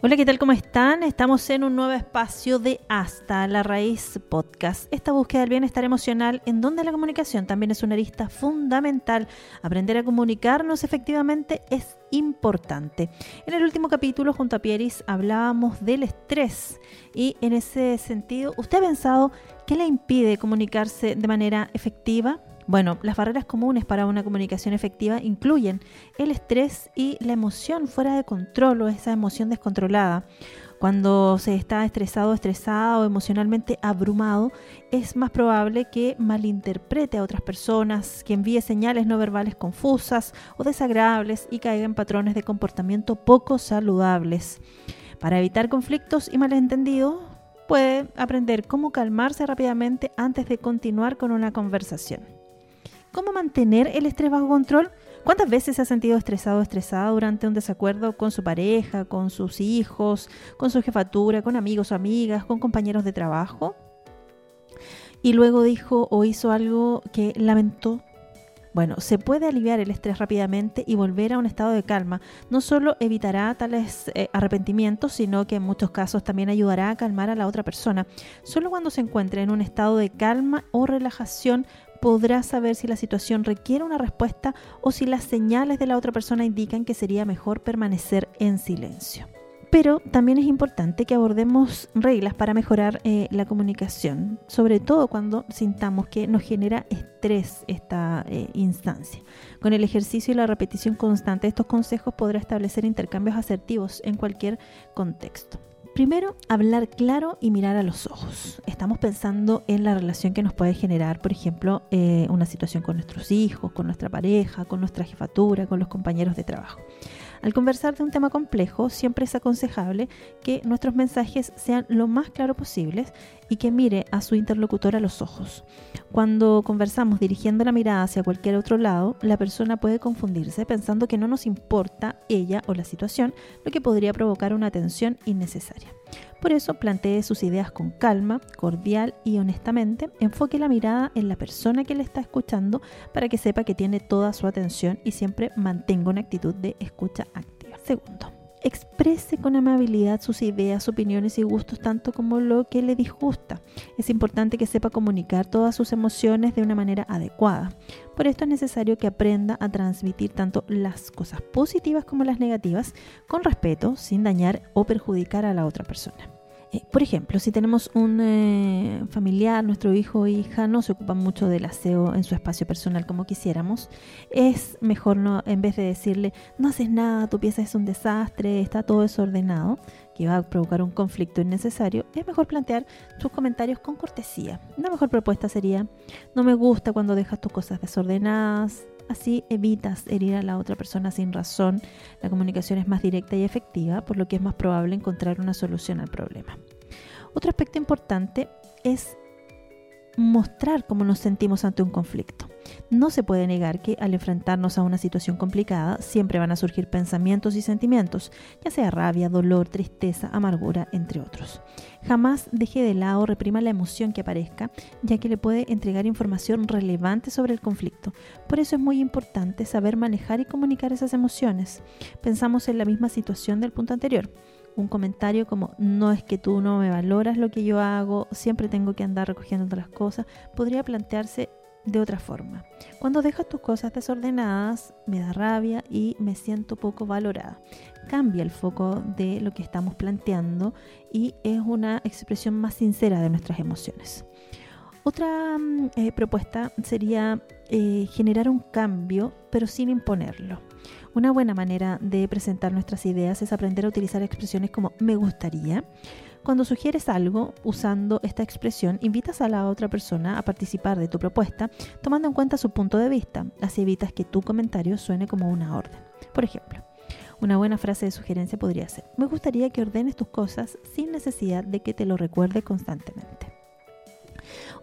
Hola, ¿qué tal? ¿Cómo están? Estamos en un nuevo espacio de Hasta la Raíz Podcast. Esta búsqueda del bienestar emocional en donde la comunicación también es una arista fundamental. Aprender a comunicarnos efectivamente es importante. En el último capítulo junto a Pieris hablábamos del estrés y en ese sentido, ¿usted ha pensado qué le impide comunicarse de manera efectiva? Bueno, las barreras comunes para una comunicación efectiva incluyen el estrés y la emoción fuera de control o esa emoción descontrolada. Cuando se está estresado, estresada o emocionalmente abrumado, es más probable que malinterprete a otras personas, que envíe señales no verbales confusas o desagradables y caiga en patrones de comportamiento poco saludables. Para evitar conflictos y malentendidos, puede aprender cómo calmarse rápidamente antes de continuar con una conversación. ¿Cómo mantener el estrés bajo control? ¿Cuántas veces se ha sentido estresado o estresada durante un desacuerdo con su pareja, con sus hijos, con su jefatura, con amigos o amigas, con compañeros de trabajo? Y luego dijo o hizo algo que lamentó. Bueno, se puede aliviar el estrés rápidamente y volver a un estado de calma. No solo evitará tales eh, arrepentimientos, sino que en muchos casos también ayudará a calmar a la otra persona. Solo cuando se encuentre en un estado de calma o relajación podrá saber si la situación requiere una respuesta o si las señales de la otra persona indican que sería mejor permanecer en silencio. Pero también es importante que abordemos reglas para mejorar eh, la comunicación, sobre todo cuando sintamos que nos genera estrés esta eh, instancia. Con el ejercicio y la repetición constante de estos consejos podrá establecer intercambios asertivos en cualquier contexto. Primero, hablar claro y mirar a los ojos. Estamos pensando en la relación que nos puede generar, por ejemplo, eh, una situación con nuestros hijos, con nuestra pareja, con nuestra jefatura, con los compañeros de trabajo. Al conversar de un tema complejo, siempre es aconsejable que nuestros mensajes sean lo más claros posibles y que mire a su interlocutor a los ojos. Cuando conversamos dirigiendo la mirada hacia cualquier otro lado, la persona puede confundirse pensando que no nos importa ella o la situación, lo que podría provocar una tensión innecesaria. Por eso plantee sus ideas con calma, cordial y honestamente. Enfoque la mirada en la persona que le está escuchando para que sepa que tiene toda su atención y siempre mantenga una actitud de escucha activa. Segundo, exprese con amabilidad sus ideas, opiniones y gustos, tanto como lo que le disgusta. Es importante que sepa comunicar todas sus emociones de una manera adecuada. Por esto es necesario que aprenda a transmitir tanto las cosas positivas como las negativas con respeto, sin dañar o perjudicar a la otra persona. Eh, por ejemplo, si tenemos un eh, familiar, nuestro hijo o hija no se ocupa mucho del aseo en su espacio personal como quisiéramos, es mejor no, en vez de decirle, no haces nada, tu pieza es un desastre, está todo desordenado, que va a provocar un conflicto innecesario, es mejor plantear tus comentarios con cortesía. Una mejor propuesta sería, no me gusta cuando dejas tus cosas desordenadas, Así evitas herir a la otra persona sin razón. La comunicación es más directa y efectiva, por lo que es más probable encontrar una solución al problema. Otro aspecto importante es mostrar cómo nos sentimos ante un conflicto. No se puede negar que al enfrentarnos a una situación complicada siempre van a surgir pensamientos y sentimientos, ya sea rabia, dolor, tristeza, amargura, entre otros. Jamás deje de lado o reprima la emoción que aparezca, ya que le puede entregar información relevante sobre el conflicto. Por eso es muy importante saber manejar y comunicar esas emociones. Pensamos en la misma situación del punto anterior un comentario como no es que tú no me valoras lo que yo hago, siempre tengo que andar recogiendo otras cosas, podría plantearse de otra forma. Cuando dejas tus cosas desordenadas, me da rabia y me siento poco valorada. Cambia el foco de lo que estamos planteando y es una expresión más sincera de nuestras emociones. Otra mm, eh, propuesta sería eh, generar un cambio, pero sin imponerlo. Una buena manera de presentar nuestras ideas es aprender a utilizar expresiones como me gustaría. Cuando sugieres algo usando esta expresión, invitas a la otra persona a participar de tu propuesta tomando en cuenta su punto de vista. Así evitas que tu comentario suene como una orden. Por ejemplo, una buena frase de sugerencia podría ser, me gustaría que ordenes tus cosas sin necesidad de que te lo recuerde constantemente.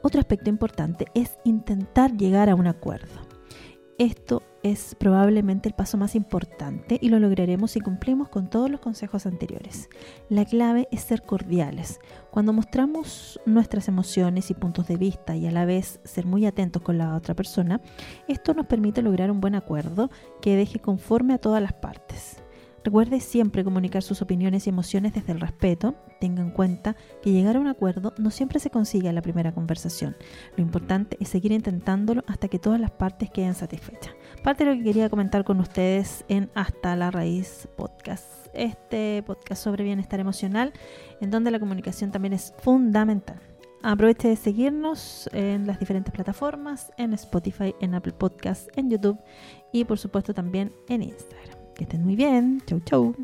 Otro aspecto importante es intentar llegar a un acuerdo. Esto es probablemente el paso más importante y lo lograremos si cumplimos con todos los consejos anteriores. La clave es ser cordiales. Cuando mostramos nuestras emociones y puntos de vista y a la vez ser muy atentos con la otra persona, esto nos permite lograr un buen acuerdo que deje conforme a todas las partes. Recuerde siempre comunicar sus opiniones y emociones desde el respeto. Tenga en cuenta que llegar a un acuerdo no siempre se consigue en la primera conversación. Lo importante es seguir intentándolo hasta que todas las partes queden satisfechas. Parte de lo que quería comentar con ustedes en Hasta la Raíz Podcast. Este podcast sobre bienestar emocional, en donde la comunicación también es fundamental. Aproveche de seguirnos en las diferentes plataformas, en Spotify, en Apple Podcasts, en YouTube y por supuesto también en Instagram. Que estén muy bien. Chau, chau.